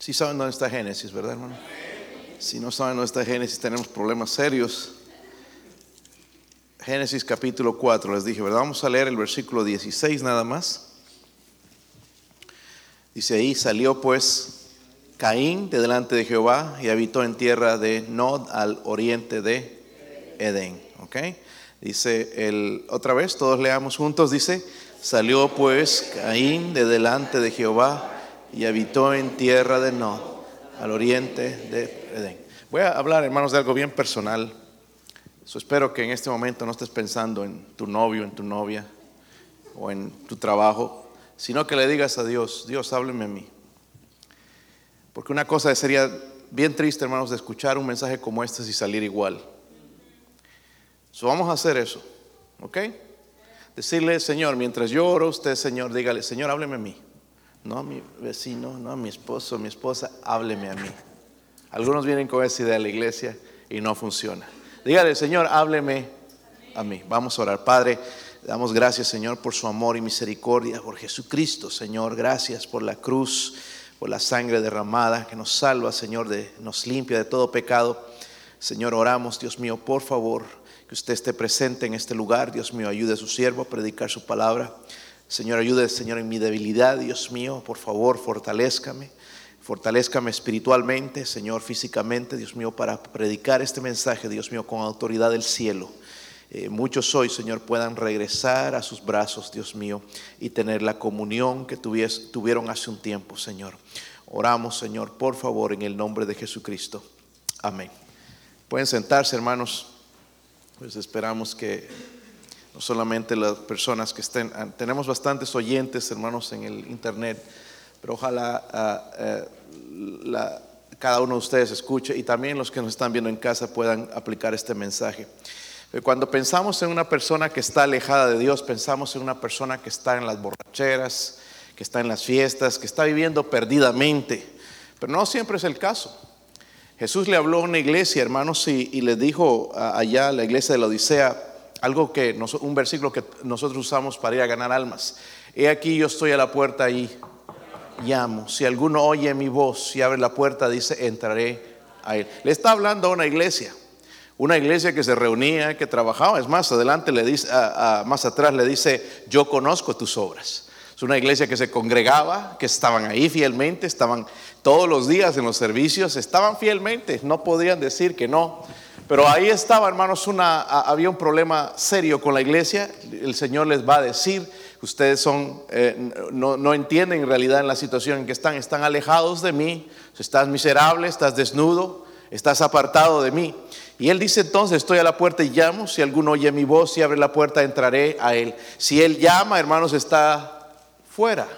Si saben dónde está Génesis, ¿verdad, hermano? Si no saben dónde está Génesis, tenemos problemas serios. Génesis capítulo 4, les dije, ¿verdad? Vamos a leer el versículo 16 nada más. Dice ahí, salió pues Caín de delante de Jehová y habitó en tierra de Nod al oriente de Edén. ¿Ok? Dice el, otra vez, todos leamos juntos, dice, salió pues Caín de delante de Jehová y habitó en tierra de Nod al oriente de Edén. Voy a hablar, hermanos, de algo bien personal. So, espero que en este momento no estés pensando en tu novio, en tu novia o en tu trabajo sino que le digas a Dios, Dios, hábleme a mí. Porque una cosa sería bien triste, hermanos, de escuchar un mensaje como este y salir igual. So, vamos a hacer eso, ¿ok? Decirle, Señor, mientras yo oro, usted, Señor, dígale, Señor, hábleme a mí. No a mi vecino, no a mi esposo, mi esposa, hábleme a mí. Algunos vienen con esa idea de la iglesia y no funciona. Dígale, Señor, hábleme a mí. Vamos a orar. Padre, Damos gracias, Señor, por su amor y misericordia, por Jesucristo, Señor. Gracias por la cruz, por la sangre derramada que nos salva, Señor, de, nos limpia de todo pecado. Señor, oramos, Dios mío, por favor, que usted esté presente en este lugar. Dios mío, ayude a su siervo a predicar su palabra. Señor, ayude, Señor, en mi debilidad, Dios mío, por favor, fortalezcame. Fortalezcame espiritualmente, Señor, físicamente, Dios mío, para predicar este mensaje, Dios mío, con autoridad del cielo. Eh, muchos hoy, Señor, puedan regresar a sus brazos, Dios mío, y tener la comunión que tuvieron hace un tiempo, Señor. Oramos, Señor, por favor, en el nombre de Jesucristo. Amén. Pueden sentarse, hermanos. Pues esperamos que no solamente las personas que estén, ah, tenemos bastantes oyentes, hermanos, en el internet, pero ojalá ah, eh, cada uno de ustedes escuche y también los que nos están viendo en casa puedan aplicar este mensaje. Eh, cuando pensamos en una persona que está alejada de Dios, pensamos en una persona que está en las borracheras, que está en las fiestas, que está viviendo perdidamente. Pero no siempre es el caso. Jesús le habló a una iglesia, hermanos, y, le dijo allá a la iglesia de la Odisea algo que un versículo que nosotros usamos para ir a ganar almas. He aquí yo estoy a la puerta y llamo. Si alguno oye mi voz y abre la puerta, dice, entraré a él. Le está hablando a una iglesia una iglesia que se reunía, que trabajaba. Es más, adelante le dice, más atrás le dice, yo conozco tus obras. Es una iglesia que se congregaba, que estaban ahí fielmente, estaban todos los días en los servicios, estaban fielmente, no podían decir que no. Pero ahí estaba, hermanos, una, había un problema serio con la iglesia. El Señor les va a decir, ustedes son, eh, no, entienden en realidad en la situación en que están, están alejados de mí, estás miserable, estás desnudo, estás apartado de mí. Y él dice entonces, estoy a la puerta y llamo, si alguno oye mi voz y abre la puerta, entraré a él. Si él llama, hermanos, está fuera.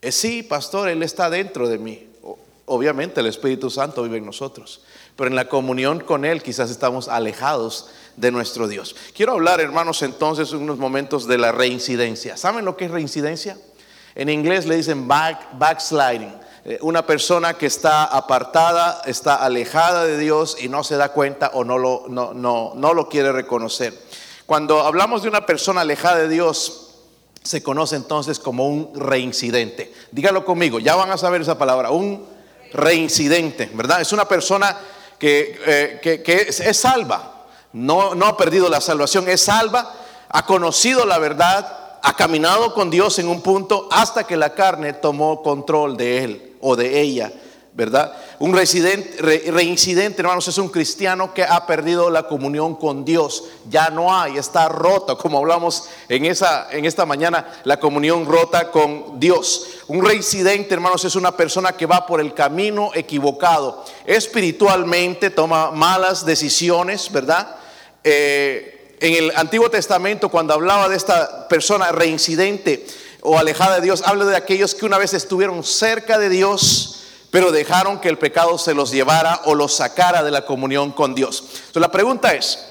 Es sí, pastor, él está dentro de mí. Obviamente el Espíritu Santo vive en nosotros, pero en la comunión con él quizás estamos alejados de nuestro Dios. Quiero hablar, hermanos, entonces unos momentos de la reincidencia. ¿Saben lo que es reincidencia? En inglés le dicen back, backsliding eh, una persona que está apartada, está alejada de Dios y no se da cuenta o no lo, no, no, no lo quiere reconocer. Cuando hablamos de una persona alejada de Dios, se conoce entonces como un reincidente. Dígalo conmigo, ya van a saber esa palabra, un reincidente, ¿verdad? Es una persona que, eh, que, es, es, salva, no, no ha perdido la salvación, es salva, ha conocido la verdad, ha caminado con Dios en un punto hasta que la carne tomó control de él o de ella, ¿verdad? Un residente, reincidente, hermanos, es un cristiano que ha perdido la comunión con Dios. Ya no hay, está rota, como hablamos en, esa, en esta mañana, la comunión rota con Dios. Un reincidente, hermanos, es una persona que va por el camino equivocado. Espiritualmente toma malas decisiones, ¿verdad? Eh, en el Antiguo Testamento, cuando hablaba de esta persona reincidente, o alejada de Dios, habla de aquellos que una vez estuvieron cerca de Dios, pero dejaron que el pecado se los llevara o los sacara de la comunión con Dios. Entonces la pregunta es,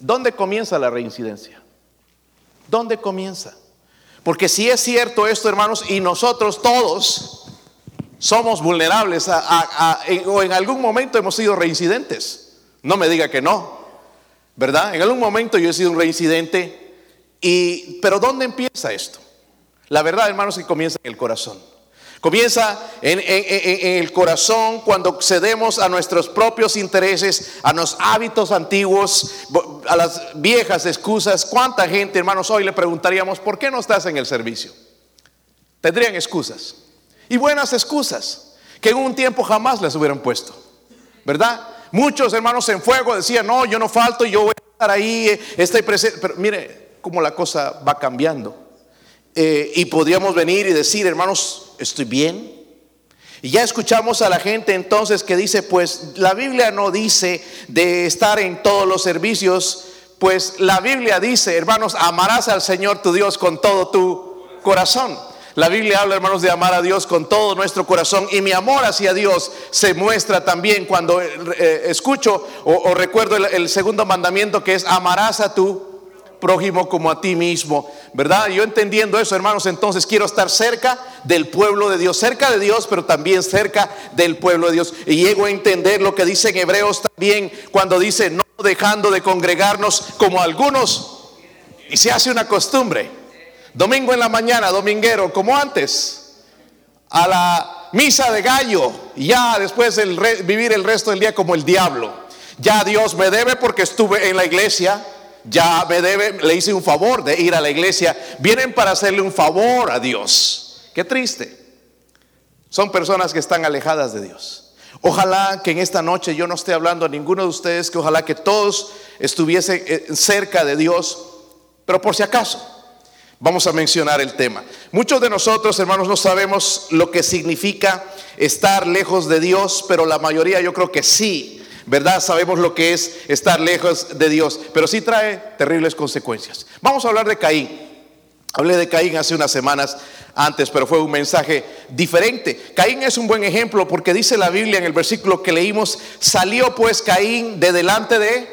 ¿dónde comienza la reincidencia? ¿Dónde comienza? Porque si es cierto esto, hermanos, y nosotros todos somos vulnerables o en algún momento hemos sido reincidentes, no me diga que no, ¿verdad? En algún momento yo he sido un reincidente, y, pero ¿dónde empieza esto? La verdad, hermanos, que comienza en el corazón. Comienza en, el corazón cuando cedemos a nuestros propios intereses, a los hábitos antiguos, a las viejas excusas. ¿Cuánta gente, hermanos, hoy le preguntaríamos, ¿por qué no estás en el servicio? Tendrían excusas. Y buenas excusas, que en un tiempo jamás les hubieran puesto. ¿Verdad? Muchos hermanos en fuego decían, no, yo no falto, yo voy a estar ahí, eh, estoy presente. Pero mire cómo la cosa va cambiando. Eh, y podríamos venir y decir, hermanos, estoy bien. Y ya escuchamos a la gente entonces que dice, pues la Biblia no dice de estar en todos los servicios, pues la Biblia dice, hermanos, amarás al Señor tu Dios con todo tu corazón. La Biblia habla, hermanos, de amar a Dios con todo nuestro corazón y mi amor hacia Dios se muestra también cuando eh, escucho o, recuerdo el segundo mandamiento que es amarás a tu prójimo como a ti mismo, ¿verdad? Yo entendiendo eso, hermanos, entonces quiero estar cerca del pueblo de Dios, cerca de Dios, pero también cerca del pueblo de Dios. Y llego a entender lo que dice en Hebreos también, cuando dice, no dejando de congregarnos como algunos, y se hace una costumbre. Domingo en la mañana, dominguero, como antes, a la misa de gallo, ya después el vivir el resto del día como el diablo. Ya Dios me debe porque estuve en la iglesia, ya me debe, le hice un favor de ir a la iglesia, vienen para hacerle un favor a Dios. Qué triste. Son personas que están alejadas de Dios. Ojalá que en esta noche yo no esté hablando a ninguno de ustedes, que ojalá que todos estuviesen eh, cerca de Dios, pero por si acaso, vamos a mencionar el tema. Muchos de nosotros, hermanos, no sabemos lo que significa estar lejos de Dios, pero la mayoría yo creo que sí ¿verdad? Sabemos lo que es estar lejos de Dios, pero sí trae terribles consecuencias. Vamos a hablar de Caín. Hablé de Caín hace unas semanas antes, pero fue un mensaje diferente. Caín es un buen ejemplo porque dice la Biblia en el versículo que leímos, salió pues Caín de delante de,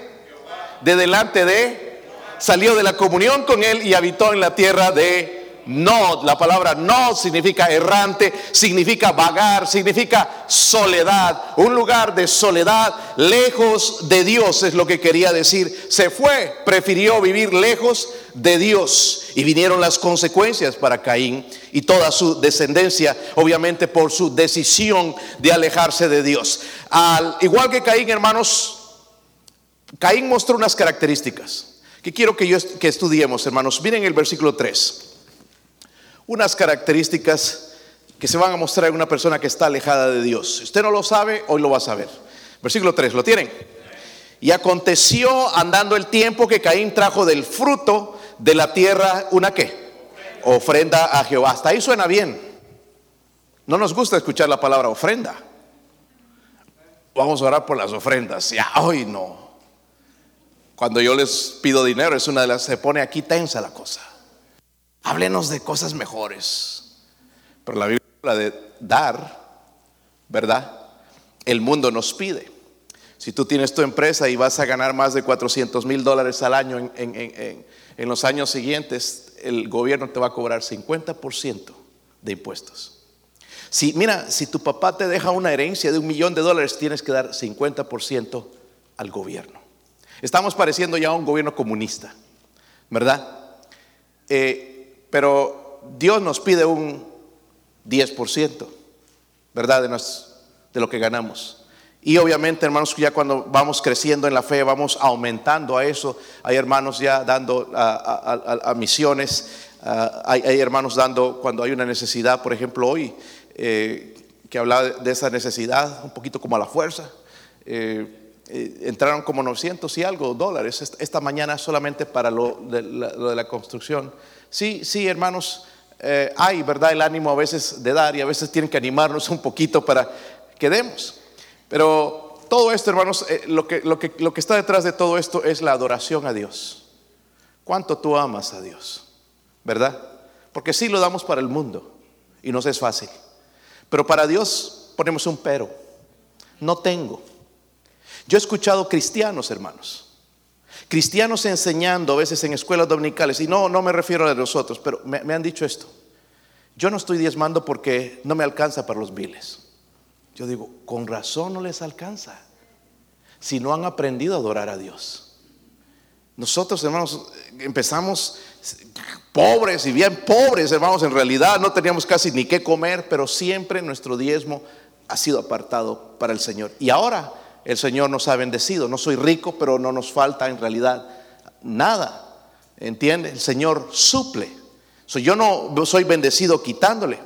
de delante de, salió de la comunión con él y habitó en la tierra de no, la palabra no significa errante, significa vagar, significa soledad, un lugar de soledad, lejos de Dios es lo que quería decir. Se fue, prefirió vivir lejos de Dios y vinieron las consecuencias para Caín y toda su descendencia, obviamente por su decisión de alejarse de Dios. Al igual que Caín, hermanos, Caín mostró unas características que quiero que, yo, que estudiemos, hermanos. Miren el versículo 3 unas características que se van a mostrar en una persona que está alejada de Dios. Si usted no lo sabe, hoy lo va a saber. Versículo 3, ¿lo tienen? Y aconteció andando el tiempo que Caín trajo del fruto de la tierra una qué? Ofrenda a Jehová. Hasta ahí suena bien. No nos gusta escuchar la palabra ofrenda. Vamos a orar por las ofrendas. Ya, hoy no. Cuando yo les pido dinero es una de las se pone aquí tensa la cosa. Háblenos de cosas mejores. Pero la Biblia habla de dar, ¿verdad? El mundo nos pide. Si tú tienes tu empresa y vas a ganar más de 400 mil dólares al año en, los años siguientes, el gobierno te va a cobrar 50% de impuestos. Si, mira, si tu papá te deja una herencia de un millón de dólares, tienes que dar 50% al gobierno. Estamos pareciendo ya a un gobierno comunista, ¿verdad? Eh, pero Dios nos pide un 10%, ¿verdad? De, lo que ganamos. Y obviamente, hermanos, ya cuando vamos creciendo en la fe, vamos aumentando a eso. Hay hermanos ya dando a, misiones, hay, hermanos dando cuando hay una necesidad, por ejemplo, hoy, eh, que hablaba de esa necesidad, un poquito como a la fuerza. Eh, eh, entraron como 900 y algo dólares esta, mañana solamente para lo de la construcción. Sí, sí, hermanos, eh, hay, ¿verdad? El ánimo a veces de dar y a veces tienen que animarnos un poquito para que demos. Pero todo esto, hermanos, eh, lo, que, lo, que, lo que está detrás de todo esto es la adoración a Dios. ¿Cuánto tú amas a Dios? ¿Verdad? Porque sí lo damos para el mundo y nos es fácil. Pero para Dios ponemos un pero. No tengo. Yo he escuchado cristianos, hermanos, cristianos enseñando a veces en escuelas dominicales, y no, no me refiero a nosotros, pero me, han dicho esto. Yo no estoy diezmando porque no me alcanza para los biles. Yo digo, con razón no les alcanza si no han aprendido a adorar a Dios. Nosotros, hermanos, empezamos pobres y bien pobres, hermanos, en realidad no teníamos casi ni qué comer, pero siempre nuestro diezmo ha sido apartado para el Señor. Y ahora el Señor nos ha bendecido. No soy rico, pero no nos falta en realidad nada. ¿Entiende? El Señor suple. yo no soy bendecido quitándole.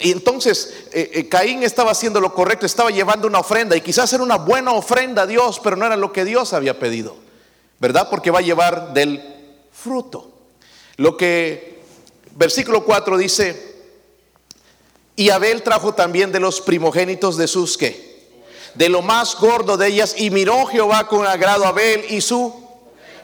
y entonces eh, eh, Caín estaba haciendo lo correcto, estaba llevando una ofrenda y quizás era una buena ofrenda a Dios, pero no era lo que Dios había pedido. ¿Verdad? Porque va a llevar del fruto. Lo que versículo 4 dice, y Abel trajo también de los primogénitos de sus que de lo más gordo de ellas y miró Jehová con agrado a Abel y su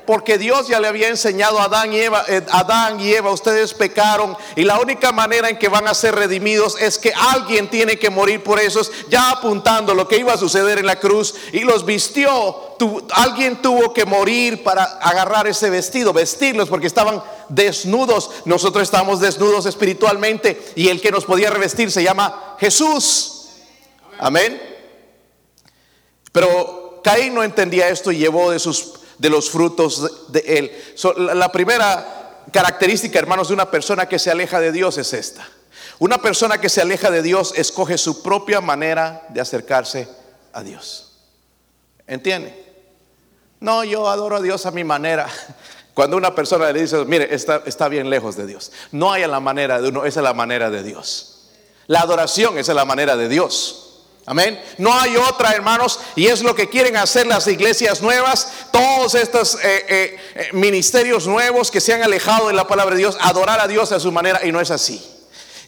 porque Dios ya le había enseñado a Adán y Eva, eh, Adán y Eva, ustedes pecaron y la única manera en que van a ser redimidos es que alguien tiene que morir por esos, ya apuntando lo que iba a suceder en la cruz y los vistió. alguien tuvo que morir para agarrar ese vestido, vestirlos porque estaban desnudos. Nosotros estamos desnudos espiritualmente y el que nos podía revestir se llama Jesús. Amén. Pero Caín no entendía esto y llevó de sus de los frutos de él. la primera característica, hermanos, de una persona que se aleja de Dios es esta. Una persona que se aleja de Dios escoge su propia manera de acercarse a Dios. ¿Entiende? No, yo adoro a Dios a mi manera. Cuando una persona le dice, mire, está, está bien lejos de Dios. No hay la manera de uno, esa es la manera de Dios. La adoración es la manera de Dios. Amén. No hay otra, hermanos, y es lo que quieren hacer las iglesias nuevas, todos estos eh, eh, eh, ministerios nuevos que se han alejado de la palabra de Dios, adorar a Dios a su manera, y no es así.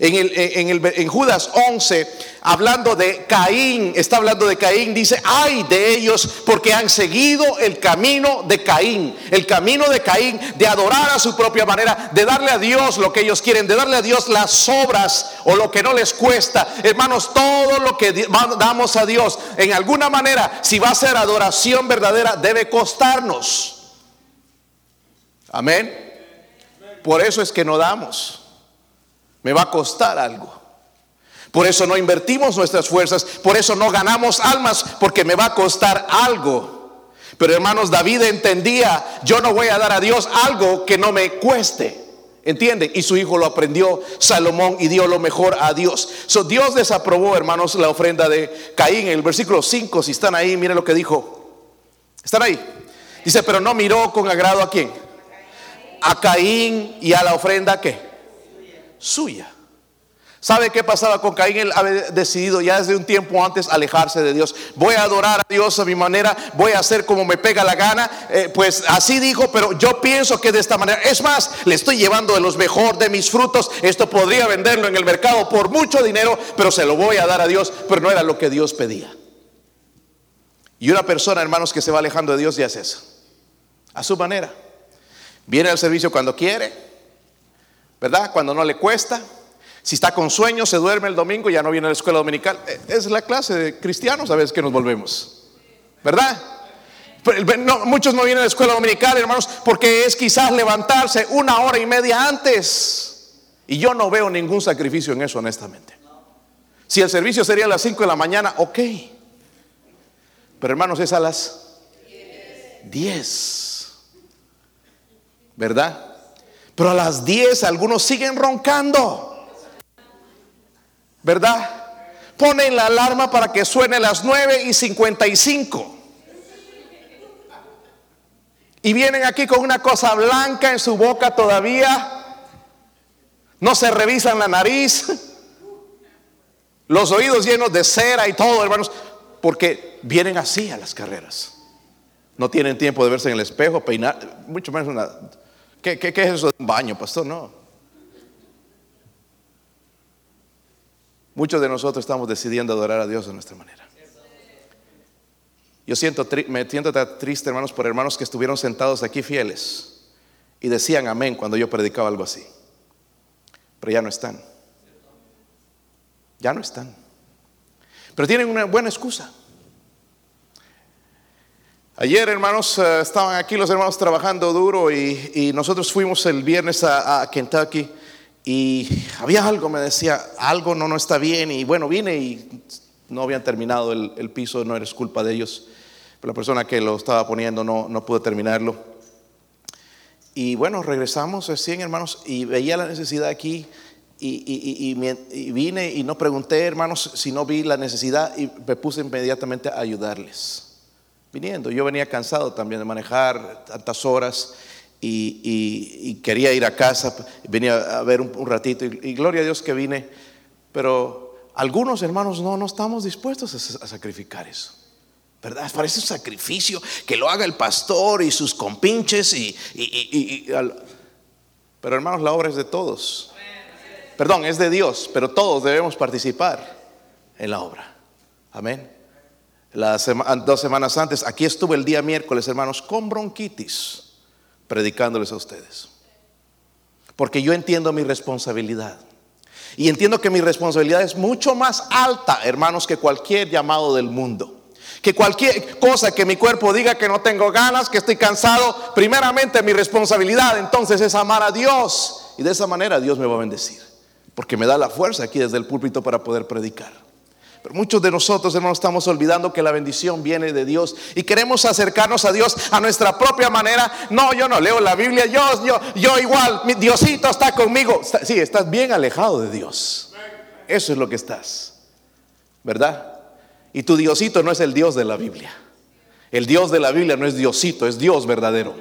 En, Judas 11, hablando de Caín, está hablando de Caín, dice, ay de ellos porque han seguido el camino de Caín, el camino de Caín de adorar a su propia manera, de darle a Dios lo que ellos quieren, de darle a Dios las obras o lo que no les cuesta. Hermanos, todo lo que damos a Dios, en alguna manera, si va a ser adoración verdadera, debe costarnos. Amén. Por eso es que no damos. Me va a costar algo. Por eso no invertimos nuestras fuerzas, por eso no ganamos almas, porque me va a costar algo. Pero hermanos, David entendía, yo no voy a dar a Dios algo que no me cueste. ¿Entienden? Y su hijo lo aprendió, Salomón, y dio lo mejor a Dios. So, Dios desaprobó, hermanos, la ofrenda de Caín. En el versículo 5, si están ahí, miren lo que dijo. ¿Están ahí? Dice, pero no miró con agrado a quién. A Caín y a la ofrenda que suya. ¿Sabe qué pasaba con Caín? Él había decidido ya desde un tiempo antes alejarse de Dios. Voy a adorar a Dios a mi manera, voy a hacer como me pega la gana. Eh, pues así dijo, pero yo pienso que de esta manera, es más, le estoy llevando de los mejor de mis frutos. Esto podría venderlo en el mercado por mucho dinero, pero se lo voy a dar a Dios, pero no era lo que Dios pedía. Y una persona, hermanos, que se va alejando de Dios ya es eso, a su manera. Viene al servicio cuando quiere ¿verdad? Cuando no le cuesta. Si está con sueño, se duerme el domingo, ya no viene a la escuela dominical. Eh, es la clase de cristianos a veces que nos volvemos, ¿verdad? muchos no vienen a la escuela dominical, hermanos, porque es quizás levantarse una hora y media antes. Y yo no veo ningún sacrificio en eso, honestamente. Si el servicio sería a las 5 de la mañana, ok. Pero hermanos, es a las 10. ¿Verdad? Pero a las 10 algunos siguen roncando. ¿Verdad? Ponen la alarma para que suene las 9 y 55. Y vienen aquí con una cosa blanca en su boca todavía. No se revisan la nariz. Los oídos llenos de cera y todo, hermanos. Porque vienen así a las carreras. No tienen tiempo de verse en el espejo, peinar, mucho menos una ¿Qué, es eso de un baño, pastor? No. Muchos de nosotros estamos decidiendo adorar a Dios de nuestra manera. Yo siento, me siento triste, hermanos, por hermanos que estuvieron sentados aquí fieles y decían amén cuando yo predicaba algo así. Pero ya no están. Ya no están. Pero tienen una buena excusa. Ayer, hermanos, eh, estaban aquí los hermanos trabajando duro y, nosotros fuimos el viernes a, Kentucky y había algo, me decía, algo no, no está bien y bueno, vine y no habían terminado el, piso, no eres culpa de ellos, pero la persona que lo estaba poniendo no, no pudo terminarlo. Y bueno, regresamos recién, hermanos, y veía la necesidad aquí. Y, y, vine y no pregunté, hermanos, si no vi la necesidad y me puse inmediatamente a ayudarles. Viniendo, yo venía cansado también de manejar tantas horas y, quería ir a casa, venía a ver un, ratito y, gloria a Dios que vine, pero algunos hermanos no, no estamos dispuestos a, sacrificar eso. ¿Verdad? Parece un sacrificio que lo haga el pastor y sus compinches y, pero hermanos, la obra es de todos. Perdón, es de Dios, pero todos debemos participar en la obra. Amén. Las dos semanas antes, aquí estuve el día miércoles, hermanos, con bronquitis predicándoles a ustedes. Porque yo entiendo mi responsabilidad. Y entiendo que mi responsabilidad es mucho más alta, hermanos, que cualquier llamado del mundo. Que cualquier cosa que mi cuerpo diga que no tengo ganas, que estoy cansado, primeramente mi responsabilidad entonces es amar a Dios. Y de esa manera Dios me va a bendecir. Porque me da la fuerza aquí desde el púlpito para poder predicar. Muchos de nosotros, hermanos, estamos olvidando que la bendición viene de Dios y queremos acercarnos a Dios a nuestra propia manera. No, yo no leo la Biblia, yo, yo, yo igual, mi Diosito está conmigo. Sí, estás bien alejado de Dios. Eso es lo que estás, ¿verdad? Y tu Diosito no es el Dios de la Biblia. El Dios de la Biblia no es Diosito, es Dios verdadero.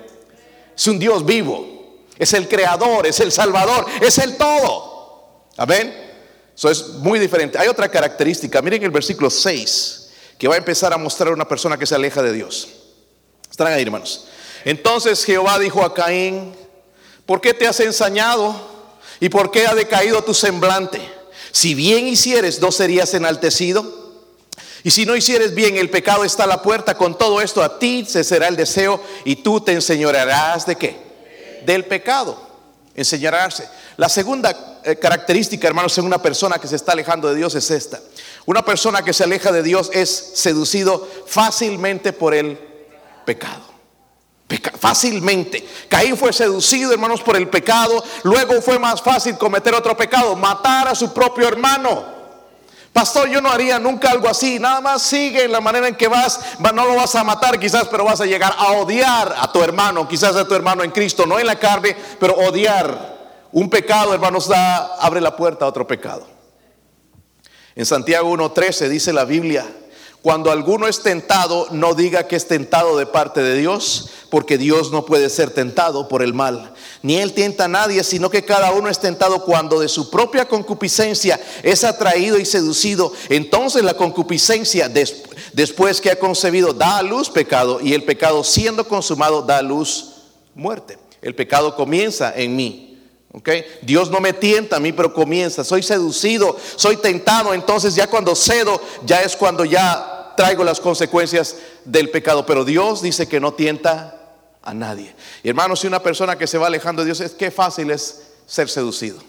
Es un Dios vivo. Es el creador, es el salvador, es el todo. Amén. Eso es muy diferente. Hay otra característica. Miren el versículo 6, que va a empezar a mostrar a una persona que se aleja de Dios. Están ahí, hermanos. Entonces Jehová dijo a Caín, ¿por qué te has ensañado? ¿Y por qué ha decaído tu semblante? Si bien hicieres, ¿no serías enaltecido? Y si no hicieres bien, el pecado está a la puerta. Con todo esto a ti se será el deseo y tú te enseñarás de qué? Del pecado. Enseñarás. La segunda eh, característica, hermanos, en una persona que se está alejando de Dios es esta. Una persona que se aleja de Dios es seducido fácilmente por el pecado. fácilmente. Caín fue seducido, hermanos, por el pecado. Luego fue más fácil cometer otro pecado, matar a su propio hermano. Pastor, yo no haría nunca algo así. Nada más sigue en la manera en que vas. No lo vas a matar quizás, pero vas a llegar a odiar a tu hermano. Quizás a tu hermano en Cristo, no en la carne, pero odiar. Un pecado, hermanos, da, abre la puerta a otro pecado. En Santiago 1.13 dice la Biblia, cuando alguno es tentado, no diga que es tentado de parte de Dios, porque Dios no puede ser tentado por el mal. Ni Él tienta a nadie, sino que cada uno es tentado cuando de su propia concupiscencia es atraído y seducido. Entonces la concupiscencia, después que ha concebido, da a luz pecado, y el pecado siendo consumado da a luz muerte. El pecado comienza en mí. Dios no me tienta a mí, pero comienza. Soy seducido, soy tentado. Entonces ya cuando cedo, ya es cuando ya traigo las consecuencias del pecado. Pero Dios dice que no tienta a nadie. Y hermanos, si una persona que se va alejando de Dios, es que fácil es ser seducido.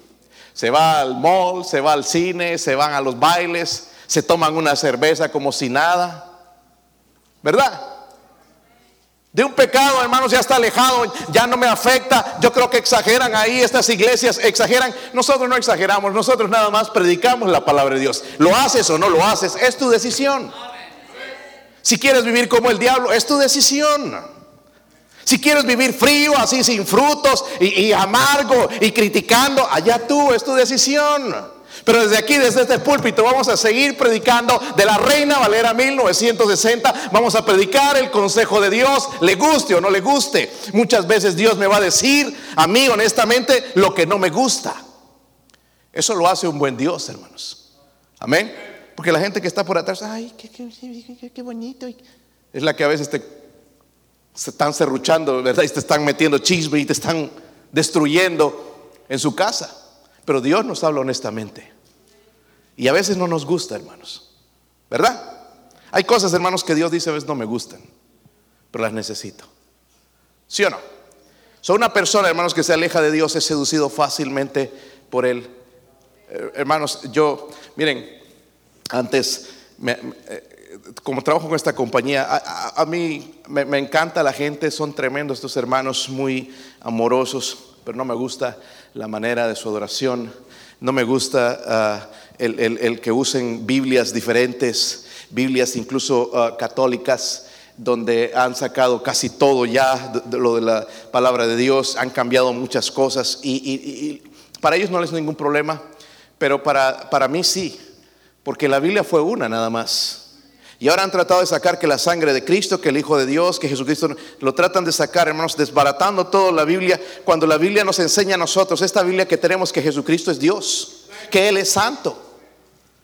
Se va al mall, se va al cine, se van a los bailes, se toman una cerveza como si nada. ¿Verdad? De un pecado, hermanos, ya está alejado, ya no me afecta. Yo creo que exageran ahí, estas iglesias exageran. Nosotros no exageramos, nosotros nada más predicamos la palabra de Dios. Lo haces o no lo haces, es tu decisión. Si quieres vivir como el diablo, es tu decisión. Si quieres vivir frío, así sin frutos y, y amargo y criticando, allá tú, es tu decisión. Pero desde aquí, desde este púlpito, vamos a seguir predicando de la Reina Valera 1960. Vamos a predicar el consejo de Dios, le guste o no le guste. Muchas veces Dios me va a decir a mí honestamente lo que no me gusta. Eso lo hace un buen Dios, hermanos. Amén. Porque la gente que está por atrás, ay, qué, bonito. Es la que a veces te se están serruchando, ¿verdad? Y te están metiendo chisme y te están destruyendo en su casa. Pero Dios nos habla honestamente. Y a veces no nos gusta, hermanos. ¿Verdad? Hay cosas, hermanos, que Dios dice a veces no me gustan, pero las necesito. ¿Sí o no? Soy una persona, hermanos, que se aleja de Dios es seducido fácilmente por Él. Eh, hermanos, yo, miren, antes, eh, como trabajo con esta compañía, a, mí me, me, encanta la gente, son tremendos estos hermanos, muy amorosos, pero no me gusta la manera de su adoración. No me gusta ah, el, que usen Biblias diferentes, Biblias incluso ah, católicas. donde han sacado casi todo ya de, lo de la palabra de Dios, han cambiado muchas cosas y, para ellos no les ningún problema, pero para, para mí sí, porque la Biblia fue una nada más. Y ahora han tratado de sacar que la sangre de Cristo, que el Hijo de Dios, que Jesucristo, lo tratan de sacar, hermanos, desbaratando toda la Biblia, cuando la Biblia nos enseña a nosotros, esta Biblia que tenemos, que Jesucristo es Dios, que Él es santo.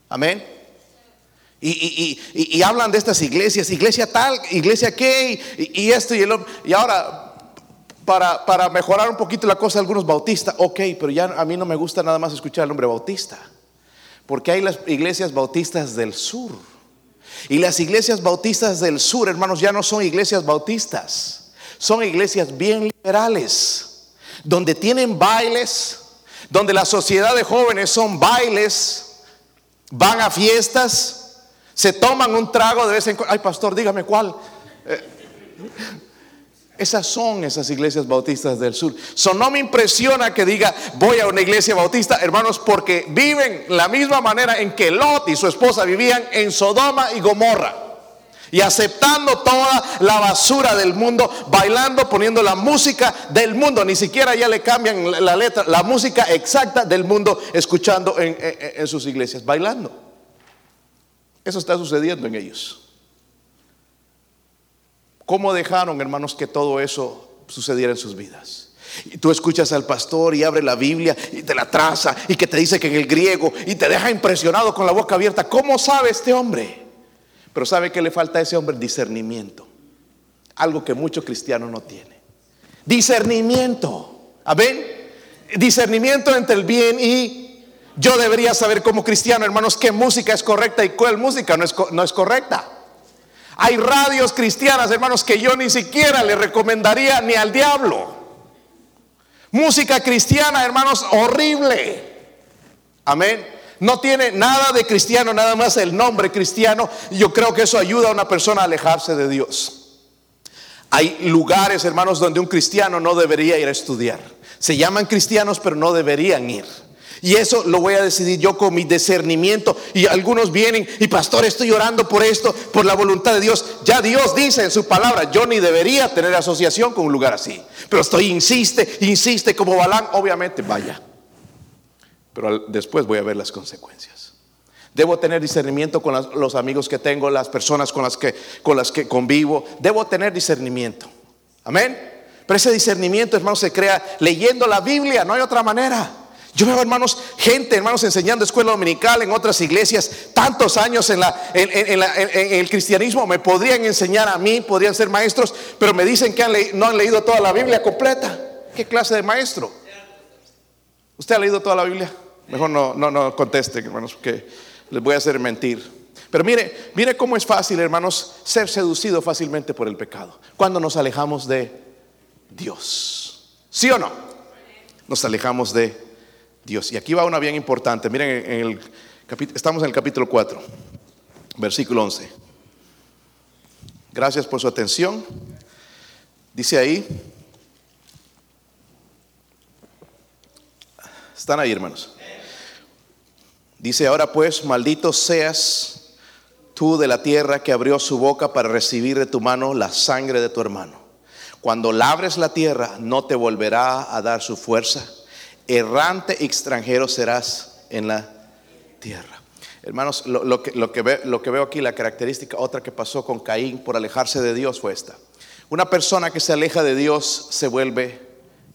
Amén. Y, hablan de estas iglesias, iglesia tal, iglesia qué, y, esto y el otro. Y ahora, para, para mejorar un poquito la cosa, algunos bautistas, ok, pero ya a mí no me gusta nada más escuchar el nombre bautista, porque hay las iglesias bautistas del sur y las iglesias bautistas del sur, hermanos, ya no son iglesias bautistas, son iglesias bien liberales, donde tienen bailes, donde la sociedad de jóvenes son bailes, van a fiestas, se toman un trago de vez en cuando. Ay, pastor, dígame cuál. Eh, esas son esas iglesias bautistas del sur. So, no me impresiona que diga voy a una iglesia bautista, hermanos, porque viven la misma manera en que Lot y su esposa vivían en Sodoma y Gomorra. Y aceptando toda la basura del mundo, bailando, poniendo la música del mundo. Ni siquiera ya le cambian la letra, la música exacta del mundo, escuchando en sus iglesias, bailando. Eso está sucediendo en ellos. ¿Cómo dejaron, hermanos, que todo eso sucediera en sus vidas? Y tú escuchas al pastor y abre la Biblia y te la traza y que te dice que en el griego y te deja impresionado con la boca abierta. ¿Cómo sabe este hombre? Pero sabe que le falta a ese hombre discernimiento. Algo que muchos cristianos no tienen. Discernimiento. Amén. Discernimiento entre el bien y yo debería saber como cristiano, hermanos, qué música es correcta y cuál música no es, no es correcta. Hay radios cristianas, hermanos, que yo ni siquiera le recomendaría ni al diablo. Música cristiana, hermanos, horrible. Amén. No tiene nada de cristiano, nada más el nombre cristiano. Yo creo que eso ayuda a una persona a alejarse de Dios. Hay lugares, hermanos, donde un cristiano no debería ir a estudiar. Se llaman cristianos, pero no deberían ir. Y eso lo voy a decidir yo con mi discernimiento. Y algunos vienen y pastor, estoy orando por esto, por la voluntad de Dios. Ya Dios dice en su palabra, yo ni debería tener asociación con un lugar así. Pero estoy, insiste, insiste como Balán, obviamente vaya. Pero después voy a ver las consecuencias. Debo tener discernimiento con los amigos que tengo, las personas con las que, con las que convivo. Debo tener discernimiento. Amén. Pero ese discernimiento, hermano, se crea leyendo la Biblia, no hay otra manera. Yo veo, hermanos, gente, hermanos, enseñando escuela dominical en otras iglesias, tantos años en, el cristianismo, me podrían enseñar a mí, podrían ser maestros, pero me dicen que no han leído toda la Biblia completa. ¿Qué clase de maestro? ¿Usted ha leído toda la Biblia? Mejor no, no, no contesten, hermanos, porque les voy a hacer mentir. Pero mire, mire cómo es fácil, hermanos, ser seducido fácilmente por el pecado. Cuando nos alejamos de Dios. ¿Sí o no? Nos alejamos de Dios. Y aquí va una bien importante. Miren, estamos en el capítulo 4, versículo 11. Gracias por su atención. Dice ahí, están ahí hermanos. Dice, ahora pues, maldito seas tú de la tierra que abrió su boca para recibir de tu mano la sangre de tu hermano. Cuando labres la tierra, no te volverá a dar su fuerza errante extranjero serás en la tierra. Hermanos, lo, que, lo, que lo, que, veo aquí, la característica otra que pasó con Caín por alejarse de Dios fue esta. Una persona que se aleja de Dios se vuelve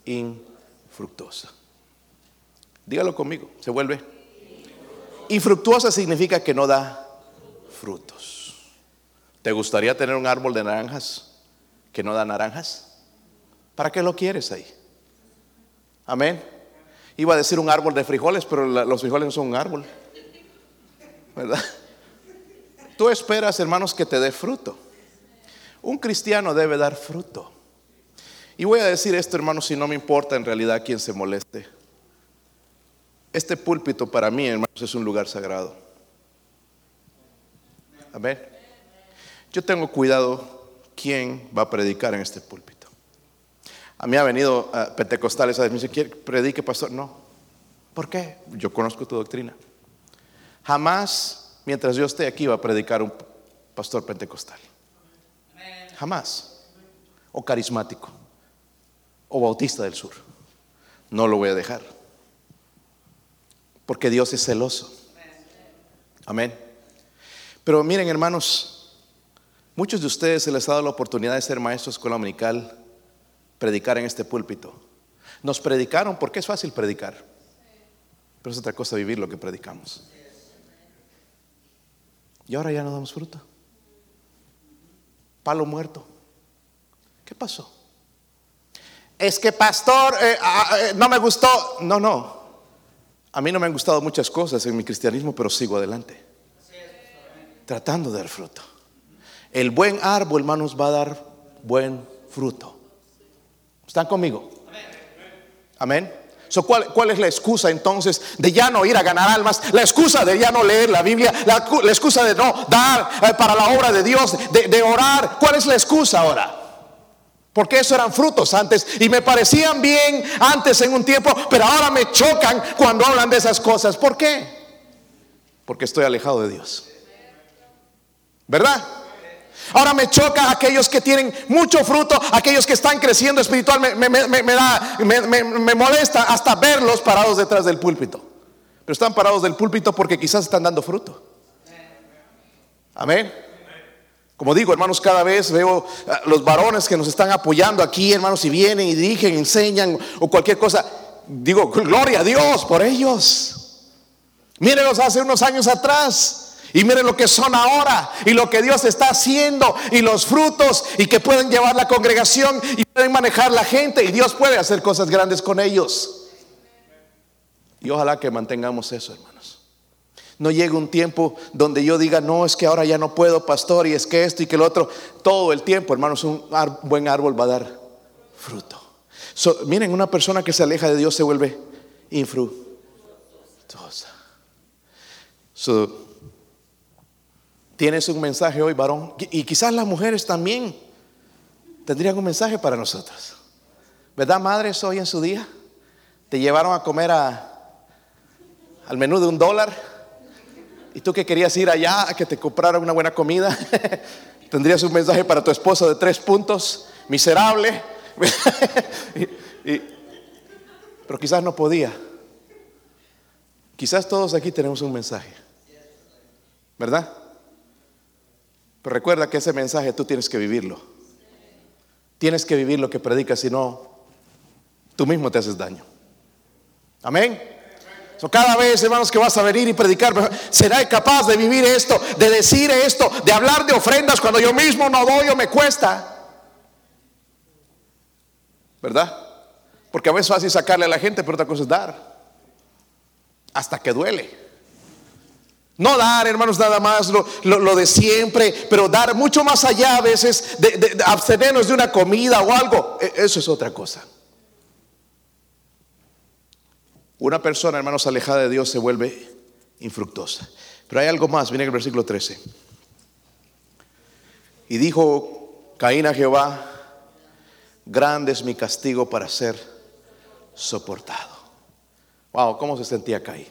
infructuosa. Dígalo conmigo, se vuelve. Infructuosa significa que no da frutos. ¿Te gustaría tener un árbol de naranjas que no da naranjas? ¿Para qué lo quieres ahí? Amén. Iba a decir un árbol de frijoles, pero los frijoles no son un árbol. ¿Verdad? Tú esperas, hermanos, que te dé fruto. Un cristiano debe dar fruto. Y voy a decir esto, hermanos, si no me importa en realidad quién se moleste. Este púlpito para mí, hermanos, es un lugar sagrado. Amén. Yo tengo cuidado quién va a predicar en este púlpito. A mí ha venido a pentecostales a decirme, ¿quiere predique, pastor? No. ¿Por qué? Yo conozco tu doctrina. Jamás, mientras yo esté aquí, va a predicar un pastor pentecostal. jamás. O carismático, o bautista del sur. No lo voy a dejar. Porque Dios es celoso. Amén. Pero miren hermanos, muchos de ustedes se les ha dado la oportunidad de ser maestros escuela dominical, predicar en este púlpito. Nos predicaron porque es fácil predicar. Pero es otra cosa vivir lo que predicamos. Y ahora ya no damos fruto. Palo muerto. ¿Qué pasó? Es que pastor, eh, ah, eh, no me gustó. No, no. A mí no me han gustado muchas cosas en mi cristianismo, pero sigo adelante. Tratando de dar fruto. El buen árbol, hermanos, va a dar buen fruto. ¿Están conmigo? Amén. ¿cuál, es la excusa entonces de ya no ir a ganar almas? La excusa de ya no leer la Biblia, la, excusa de no dar eh, para la obra de Dios, de, de orar. ¿Cuál es la excusa ahora? Porque eso eran frutos antes y me parecían bien antes en un tiempo, pero ahora me chocan cuando hablan de esas cosas. ¿Por qué? Porque estoy alejado de Dios. ¿Verdad? Ahora me choca aquellos que tienen mucho fruto, aquellos que están creciendo espiritual, me, da, me, molesta hasta verlos parados detrás del púlpito. Pero están parados del púlpito porque quizás están dando fruto. Amén. Como digo, hermanos, cada vez veo los varones que nos están apoyando aquí, hermanos, y vienen y dirigen, enseñan o cualquier cosa. Digo, gloria a Dios por ellos. Mírenlos hace unos años atrás. Y miren lo que son ahora y lo que Dios está haciendo y los frutos y que pueden llevar la congregación y pueden manejar la gente y Dios puede hacer cosas grandes con ellos. Y ojalá que mantengamos eso, hermanos. No llegue un tiempo donde yo diga, no, es que ahora ya no puedo, pastor, y es que esto y que lo otro. Todo el tiempo, hermanos, un buen árbol va a dar fruto. miren, una persona que se aleja de Dios se vuelve infructuosa. Tienes un mensaje hoy, varón. Y quizás las mujeres también tendrían un mensaje para nosotros. ¿Verdad, madres, hoy en su día? Te llevaron a comer a, al menú de un dólar. Y tú que querías ir allá a que te comprara una buena comida, tendrías un mensaje para tu esposo de tres puntos, miserable. pero quizás no podía. Quizás todos aquí tenemos un mensaje. ¿Verdad? Pero recuerda que ese mensaje tú tienes que vivirlo. Tienes que vivir lo que predicas, si no, tú mismo te haces daño. Amén. Cada vez, hermanos, que vas a venir y predicar, será capaz de vivir esto, de decir esto, de hablar de ofrendas cuando yo mismo no doy o me cuesta. ¿Verdad? Porque a veces es fácil sacarle a la gente, pero otra cosa es dar. Hasta que duele. No dar, hermanos, nada más lo, de siempre, pero dar mucho más allá a veces de, abstenernos de una comida o algo. E, eso es otra cosa. Una persona, hermanos, alejada de Dios se vuelve infructuosa. Pero hay algo más, viene el versículo 13. Y dijo Caín a Jehová, grande es mi castigo para ser soportado. Wow, ¿cómo se sentía Caín?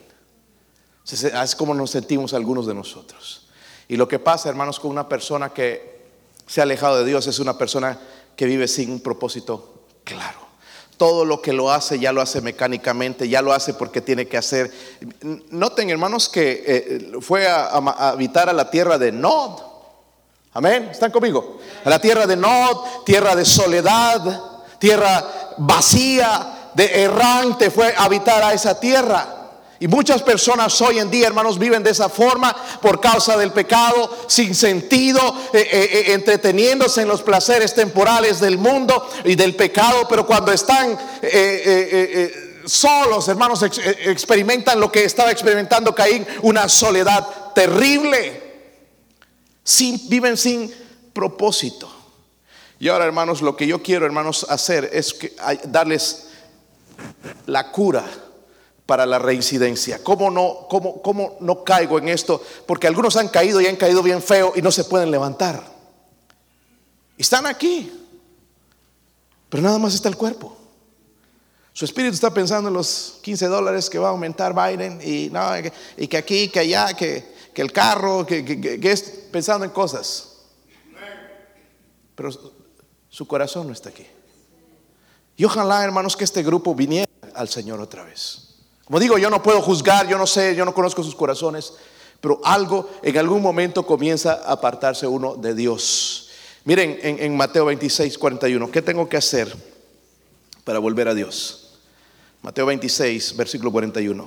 Es como nos sentimos algunos de nosotros. Y lo que pasa, hermanos, con una persona que se ha alejado de Dios es una persona que vive sin un propósito claro. Todo lo que lo hace ya lo hace mecánicamente, ya lo hace porque tiene que hacer. Noten, hermanos, que eh, fue a, habitar a la tierra de Nod. Amén. ¿Están conmigo? A la tierra de Nod, tierra de soledad, tierra vacía, de errante, fue a habitar a esa tierra. Y muchas personas hoy en día, hermanos, viven de esa forma por causa del pecado, sin sentido, eh, eh, eh, entreteniéndose en los placeres temporales del mundo y del pecado, pero cuando están solos, hermanos, experimentan lo que estaba experimentando Caín, una soledad terrible. Viven sin propósito. Y ahora, hermanos, lo que yo quiero, hermanos, hacer es darles la cura para la reincidencia. ¿Cómo no, cómo, ¿Cómo no caigo en esto? Porque algunos han caído y han caído bien feo y no se pueden levantar. Están aquí, pero nada más está el cuerpo. Su espíritu está pensando en los 15 dólares que va a aumentar Biden y, no, y que aquí, que allá, que, que el carro, que, que, es pensando en cosas. pero su corazón no está aquí. Y ojalá, hermanos, que este grupo viniera al Señor otra vez. Como digo, yo no puedo juzgar, yo no sé, yo no conozco sus corazones, pero algo en algún momento comienza a apartarse uno de Dios. Miren en, en Mateo 26, 41, ¿qué tengo que hacer para volver a Dios? Mateo 26, versículo 41.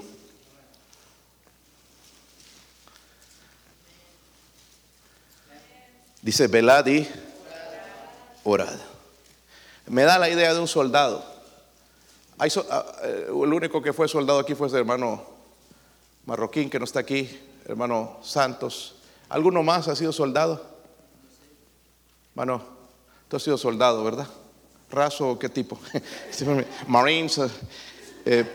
Dice, velad y orad. Me da la idea de un soldado. Ah, eh, el único que fue soldado aquí fue ese hermano marroquín que no está aquí, hermano Santos. ¿Alguno más ha sido soldado? Hermano, tú has sido soldado, ¿verdad? ¿Raso o qué tipo? Marines. Eh, eh,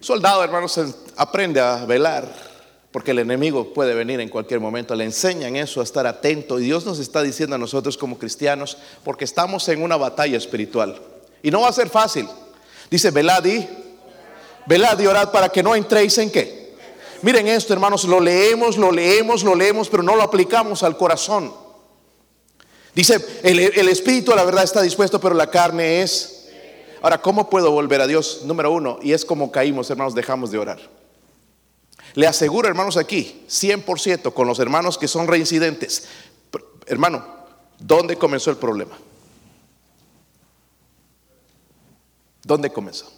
soldado, hermanos, aprende a velar porque el enemigo puede venir en cualquier momento. Le enseñan eso, a estar atento. Y Dios nos está diciendo a nosotros como cristianos, porque estamos en una batalla espiritual. Y no va a ser fácil. Dice, velad y, y orad para que no entréis en qué. Miren esto, hermanos, lo leemos, lo leemos, lo leemos, pero no lo aplicamos al corazón. Dice, el, el espíritu, la verdad, está dispuesto, pero la carne es... Ahora, ¿cómo puedo volver a Dios? Número uno, y es como caímos, hermanos, dejamos de orar. Le aseguro, hermanos, aquí, 100% con los hermanos que son reincidentes. Hermano, ¿dónde comenzó el problema? ¿Dónde comenzó?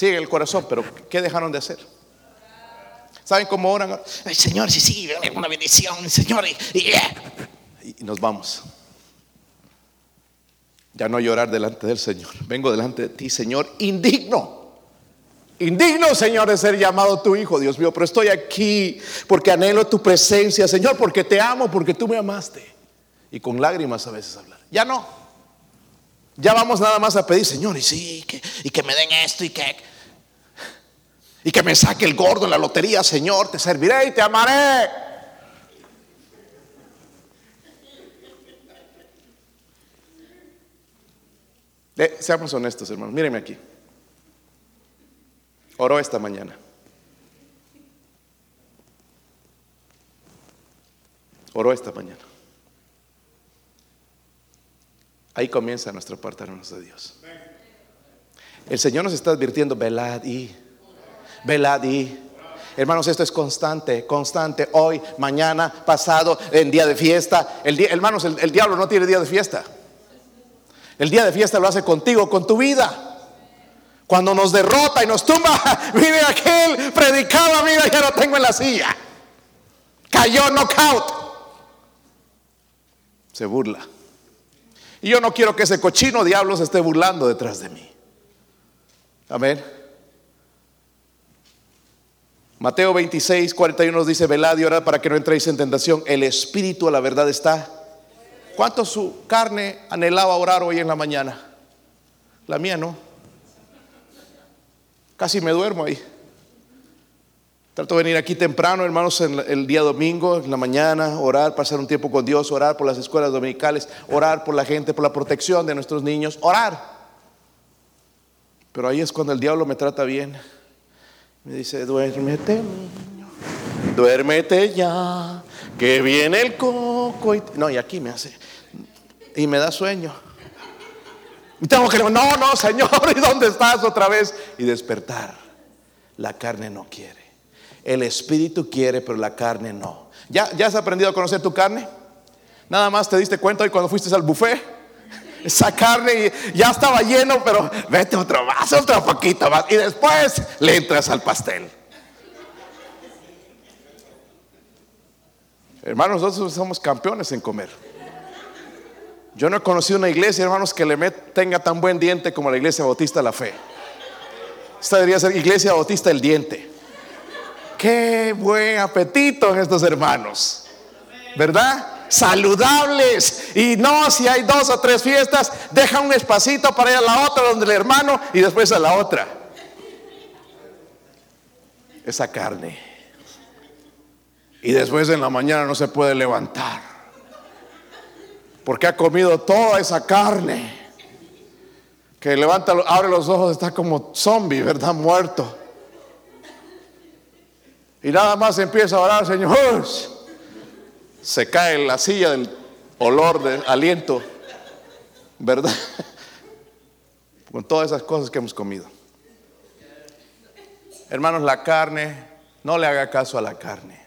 En el corazón, pero ¿qué dejaron de hacer? ¿Saben cómo oran? Ay, Señor, sí, sí, una bendición, Señor. Y, y nos vamos. Ya no llorar delante del Señor. Vengo delante de ti, Señor, indigno Indigno, Señor, de ser llamado tu hijo, Dios mío, pero estoy aquí porque anhelo tu presencia, Señor, porque te amo, porque tú me amaste. Y con lágrimas a veces hablar. Ya no. Ya vamos nada más a pedir, Señor, y sí, y que me den esto y que, y que me saque el gordo en la lotería, Señor, te serviré y te amaré. Eh, seamos honestos, hermanos. Mírenme aquí. Oró esta mañana. Oró esta mañana. Ahí comienza nuestra parte, hermanos de Dios. El Señor nos está advirtiendo, velad y, velad y. Hermanos, esto es constante, constante. Hoy, mañana, pasado, en día de fiesta. El hermanos, el, diablo no tiene día de fiesta. El día de fiesta lo hace contigo, con tu vida. Cuando nos derrota y nos tumba, mire aquel predicaba, mira, ya lo tengo en la silla. Cayó knockout. Se burla. Y yo no quiero que ese cochino diablo se esté burlando detrás de mí. Amén. Mateo 26, 41 nos dice, velad y orad para que no entréis en tentación. El espíritu a la verdad está. ¿Cuánto su carne anhelaba orar hoy en la mañana? La mía no. Casi me duermo ahí. Trato de venir aquí temprano, hermanos, el día domingo, en la mañana, orar, pasar un tiempo con Dios, orar por las escuelas dominicales, orar por la gente, por la protección de nuestros niños, orar. Pero ahí es cuando el diablo me trata bien. Me dice, duérmete, niño, duérmete ya, que viene el coco. No, y aquí me hace, y me da sueño. Y tengo que, no, no, Señor, ¿y dónde estás otra vez? Y despertar. La carne no quiere. El espíritu quiere, pero la carne no. ¿Ya, ¿Ya has aprendido a conocer tu carne? Nada más te diste cuenta hoy cuando fuiste al buffet. Esa carne ya estaba lleno, pero vete otro más, otro poquito más. Y después le entras al pastel. Hermanos, nosotros somos campeones en comer. Yo no he conocido una iglesia, hermanos, que le tenga tan buen diente como la iglesia bautista la fe. Esta debería ser iglesia bautista el diente. Qué buen apetito en estos hermanos. ¿Verdad? Saludables. Y no, si hay dos o tres fiestas, deja un espacito para ir a la otra donde el hermano y después a la otra. Esa carne. Y después en la mañana no se puede levantar porque ha comido toda esa carne. Que levanta, abre los ojos, está como zombie, ¿verdad? Muerto. Y nada más empieza a orar, Señor. Se cae en la silla del olor de aliento, ¿verdad? Con todas esas cosas que hemos comido. Hermanos, la carne, no le haga caso a la carne.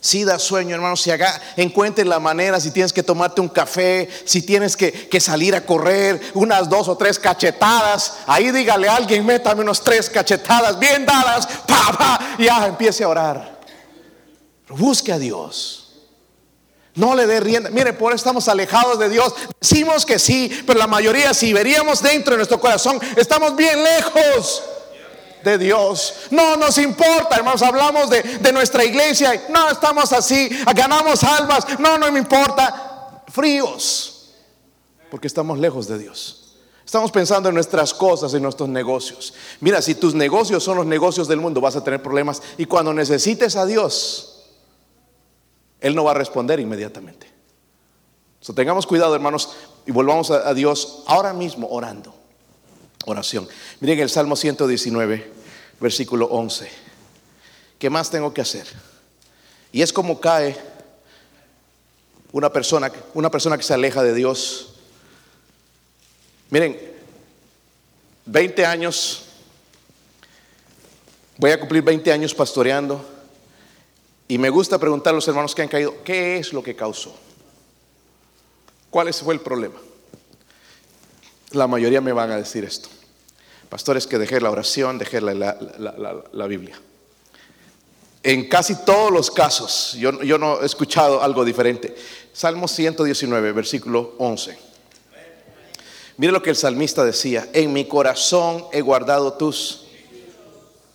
Si da sueño, hermano, si haga, encuentre la manera, si tienes que tomarte un café, si tienes que, salir a correr, unas dos o tres cachetadas, ahí dígale a alguien, métame unos tres cachetadas bien dadas, pa, pa, ya empiece a orar. Busque a Dios. No le dé rienda. Mire, por eso estamos alejados de Dios. Decimos que sí, pero la mayoría, si veríamos dentro de nuestro corazón, estamos bien lejos de Dios. No nos importa, hermanos, hablamos de, nuestra iglesia. No estamos así, ganamos almas. No, no me importa. Fríos, porque estamos lejos de Dios. Estamos pensando en nuestras cosas, en nuestros negocios. Mira, si tus negocios son los negocios del mundo, vas a tener problemas. Y cuando necesites a Dios, Él no va a responder inmediatamente. So, tengamos cuidado, hermanos, y volvamos a Dios ahora mismo orando oración. Miren el Salmo 119, versículo 11. ¿Qué más tengo que hacer? Y es como cae una persona, una persona que se aleja de Dios. Miren, 20 años, voy a cumplir 20 años pastoreando y me gusta preguntar a los hermanos que han caído, ¿qué es lo que causó? ¿Cuál fue el problema? La mayoría me van a decir esto. Pastores, que dejé la oración, dejé la, Biblia. En casi todos los casos, yo, yo, no he escuchado algo diferente. Salmo 119, versículo 11. Mire lo que el salmista decía, en mi corazón he guardado tus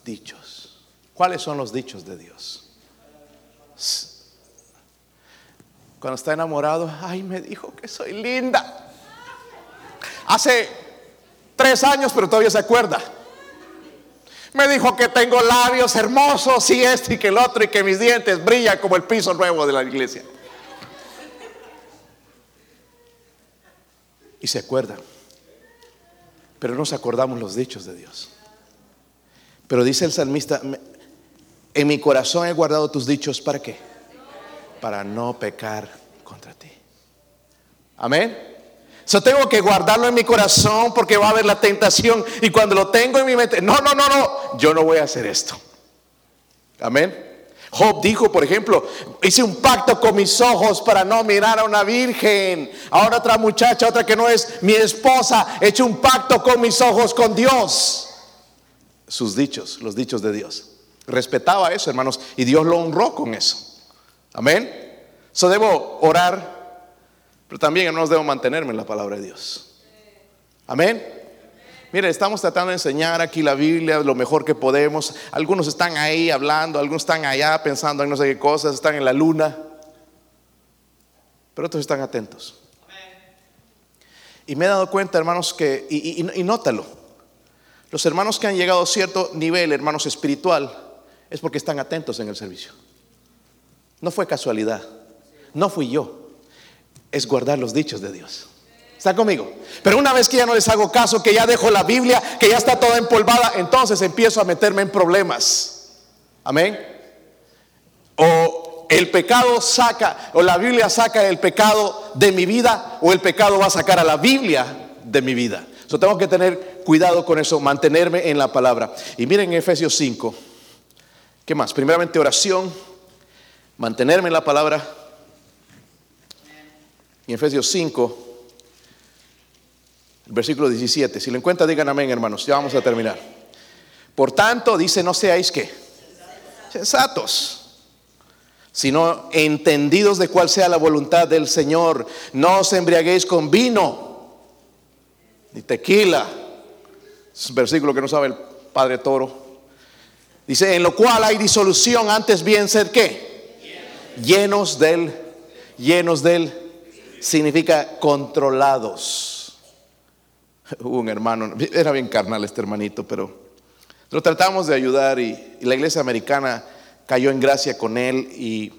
dichos. ¿Cuáles son los dichos de Dios? Cuando está enamorado, ay, me dijo que soy linda. Hace tres años, pero todavía se acuerda. Me dijo que tengo labios hermosos y este y que el otro y que mis dientes brillan como el piso nuevo de la iglesia. Y se acuerdan. Pero no nos acordamos los dichos de Dios. Pero dice el salmista, en mi corazón he guardado tus dichos, ¿para qué? Para no pecar contra ti. Amén. Yo tengo que guardarlo en mi corazón porque va a haber la tentación. Y cuando lo tengo en mi mente, no, no, no, no, yo no voy a hacer esto. Amén. Job dijo, por ejemplo, hice un pacto con mis ojos para no mirar a una virgen. Ahora otra muchacha, otra que no es mi esposa, he hecho un pacto con mis ojos con Dios. Sus dichos, los dichos de Dios. Respetaba eso, hermanos, y Dios lo honró con eso. Amén. So debo orar pero también no debo mantenerme en la palabra de Dios. Amén. Mire, estamos tratando de enseñar aquí la Biblia lo mejor que podemos. Algunos están ahí hablando, algunos están allá pensando en no sé qué cosas, están en la luna. Pero otros están atentos. Y me he dado cuenta, hermanos, que, y, y, y nótalo, los hermanos que han llegado a cierto nivel, hermanos espiritual, es porque están atentos en el servicio. No fue casualidad, no fui yo es guardar los dichos de Dios. ¿Está conmigo? Pero una vez que ya no les hago caso, que ya dejo la Biblia, que ya está toda empolvada, entonces empiezo a meterme en problemas. Amén. O el pecado saca, o la Biblia saca el pecado de mi vida, o el pecado va a sacar a la Biblia de mi vida. Yo tengo que tener cuidado con eso, mantenerme en la palabra. Y miren en Efesios 5, ¿qué más? Primeramente oración, mantenerme en la palabra y en Efesios 5, versículo 17. Si lo encuentra, digan amén, hermanos. Ya vamos a terminar. Por tanto, dice, no seáis que sensatos, sino entendidos de cuál sea la voluntad del Señor. No os embriaguéis con vino, ni tequila. Es un versículo que no sabe el Padre Toro. Dice, en lo cual hay disolución, antes bien ser qué? Llenos del, llenos del significa controlados. un hermano, era bien carnal este hermanito, pero lo tratamos de ayudar y, la iglesia americana cayó en gracia con él y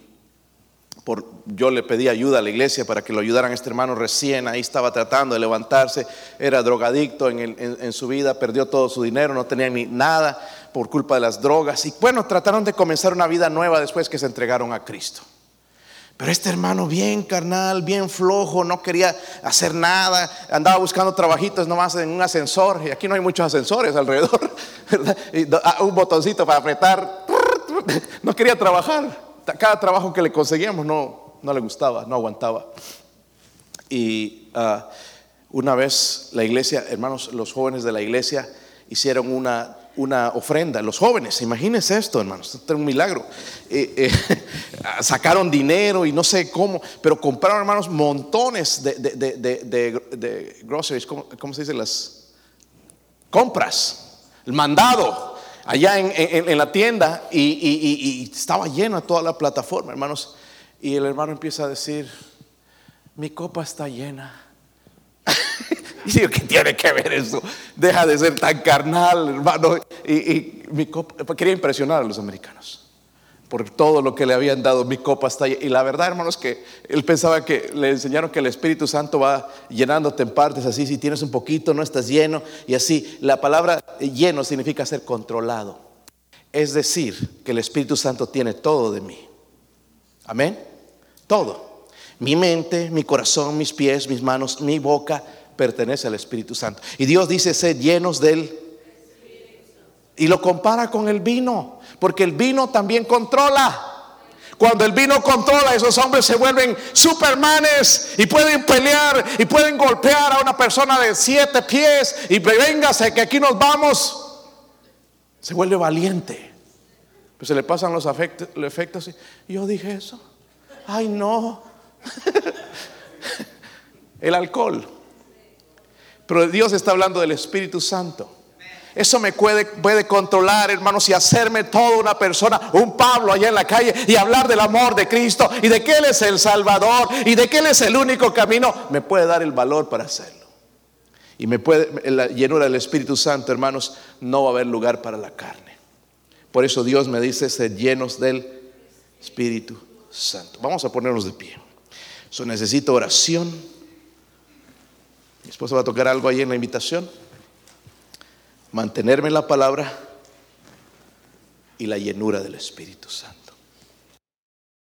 por, yo le pedí ayuda a la iglesia para que lo ayudaran este hermano recién, ahí estaba tratando de levantarse, era drogadicto en, en su vida, perdió todo su dinero, no tenía ni nada por culpa de las drogas y bueno, trataron de comenzar una vida nueva después que se entregaron a Cristo. Pero este hermano bien carnal, bien flojo, no quería hacer nada, andaba buscando trabajitos nomás en un ascensor, y aquí no hay muchos ascensores alrededor, ah, un botoncito para apretar, no quería trabajar, cada trabajo que le conseguíamos no, no le gustaba, no aguantaba. Y ah, una vez la iglesia, hermanos, los jóvenes de la iglesia hicieron una una ofrenda. Los jóvenes, imagínense esto, hermanos, esto es un milagro. Eh, eh, sacaron dinero y no sé cómo, pero compraron, hermanos, montones de, de, groceries, ¿cómo, se dice? Las compras, el mandado allá en, la tienda y, y, estaba llena toda la plataforma, hermanos. Y el hermano empieza a decir, mi copa está llena. Y digo, ¿qué tiene que ver eso? Deja de ser tan carnal, hermano. Y, mi copa, quería impresionar a los americanos por todo lo que le habían dado mi copa hasta ahí. Y la verdad, hermanos, que él pensaba que le enseñaron que el Espíritu Santo va llenándote en partes así, si tienes un poquito, no estás lleno, y así. La palabra lleno significa ser controlado. Es decir, que el Espíritu Santo tiene todo de mí. Amén. Todo. Mi mente, mi corazón, mis pies, mis manos, mi boca, pertenece al Espíritu Santo. Y Dios dice, sed llenos del... Y lo compara con el vino, porque el vino también controla. Cuando el vino controla, esos hombres se vuelven supermanes y pueden pelear y pueden golpear a una persona de siete pies y véngase que aquí nos vamos. Se vuelve valiente. Pues se le pasan los, efectos yo dije eso. Ay, no. el alcohol. Pero Dios está hablando del Espíritu Santo. Eso me puede, controlar, hermanos, y hacerme toda una persona, un Pablo allá en la calle, y hablar del amor de Cristo y de que Él es el Salvador y de que Él es el único camino. Me puede dar el valor para hacerlo. Y me puede, la llenura del Espíritu Santo, hermanos, no va a haber lugar para la carne. Por eso Dios me dice, ser llenos del Espíritu Santo. Vamos a ponernos de pie. Necesito oración. Mi esposa va a tocar algo ahí en la invitación. Mantenerme en la palabra y la llenura del Espíritu Santo.